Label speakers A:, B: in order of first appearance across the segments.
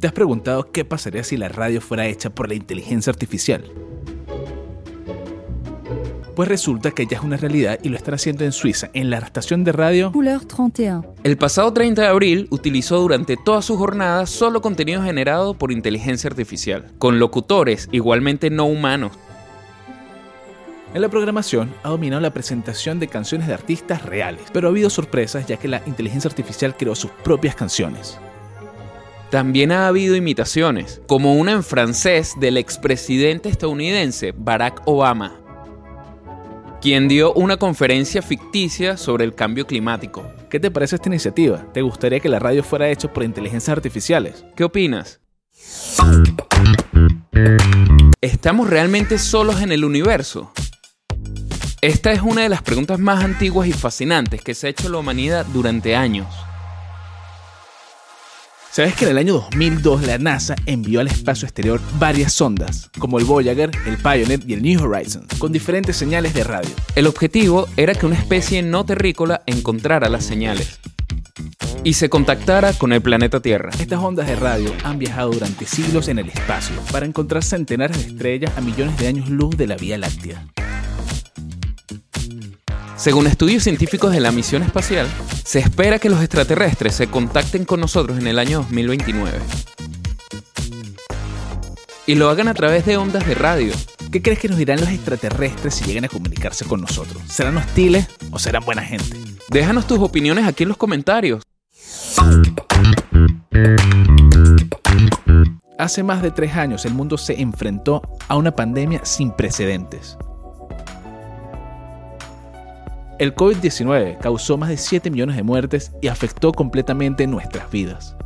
A: ¿Te has preguntado qué pasaría si la radio fuera hecha por la inteligencia artificial? Pues resulta que ya es una realidad y lo están haciendo en Suiza, en la estación de radio
B: Couleur 31.
C: El pasado 30 de abril utilizó durante toda su jornada solo contenido generado por inteligencia artificial, con locutores igualmente no humanos.
A: En la programación ha dominado la presentación de canciones de artistas reales, pero ha habido sorpresas ya que la inteligencia artificial creó sus propias canciones.
C: También ha habido imitaciones, como una en francés del expresidente estadounidense Barack Obama, quien dio una conferencia ficticia sobre el cambio climático.
A: ¿Qué te parece esta iniciativa? ¿Te gustaría que la radio fuera hecha por inteligencias artificiales?
C: ¿Qué opinas? ¿Estamos realmente solos en el universo? Esta es una de las preguntas más antiguas y fascinantes que se ha hecho la humanidad durante años.
A: ¿Sabes que en el año 2002 la NASA envió al espacio exterior varias sondas, como el Voyager, el Pioneer y el New Horizons, con diferentes señales de radio?
C: El objetivo era que una especie no terrícola encontrara las señales y se contactara con el planeta Tierra.
A: Estas ondas de radio han viajado durante siglos en el espacio para encontrar centenares de estrellas a millones de años luz de la Vía Láctea.
C: Según estudios científicos de la misión espacial, se espera que los extraterrestres se contacten con nosotros en el año 2029. Y lo hagan a través de ondas de radio.
A: ¿Qué crees que nos dirán los extraterrestres si llegan a comunicarse con nosotros? ¿Serán hostiles o serán buena gente?
C: Déjanos tus opiniones aquí en los comentarios.
A: Hace más de tres años el mundo se enfrentó a una pandemia sin precedentes. El COVID-19 causó más de 7 millones de muertes y afectó completamente nuestras vidas.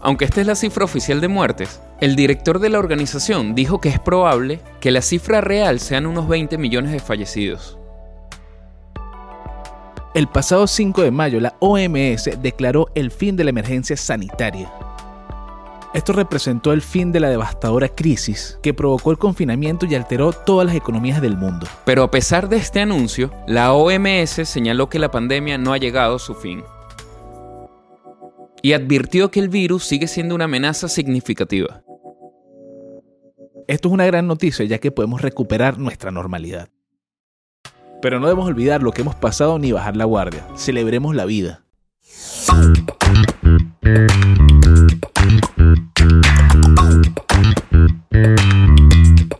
C: Aunque esta es la cifra oficial de muertes, el director de la organización dijo que es probable que la cifra real sean unos 20 millones de fallecidos.
A: El pasado 5 de mayo la OMS declaró el fin de la emergencia sanitaria. Esto representó el fin de la devastadora crisis que provocó el confinamiento y alteró todas las economías del mundo.
C: Pero a pesar de este anuncio, la OMS señaló que la pandemia no ha llegado a su fin. Y advirtió que el virus sigue siendo una amenaza significativa.
A: Esto es una gran noticia ya que podemos recuperar nuestra normalidad. Pero no debemos olvidar lo que hemos pasado ni bajar la guardia. Celebremos la vida.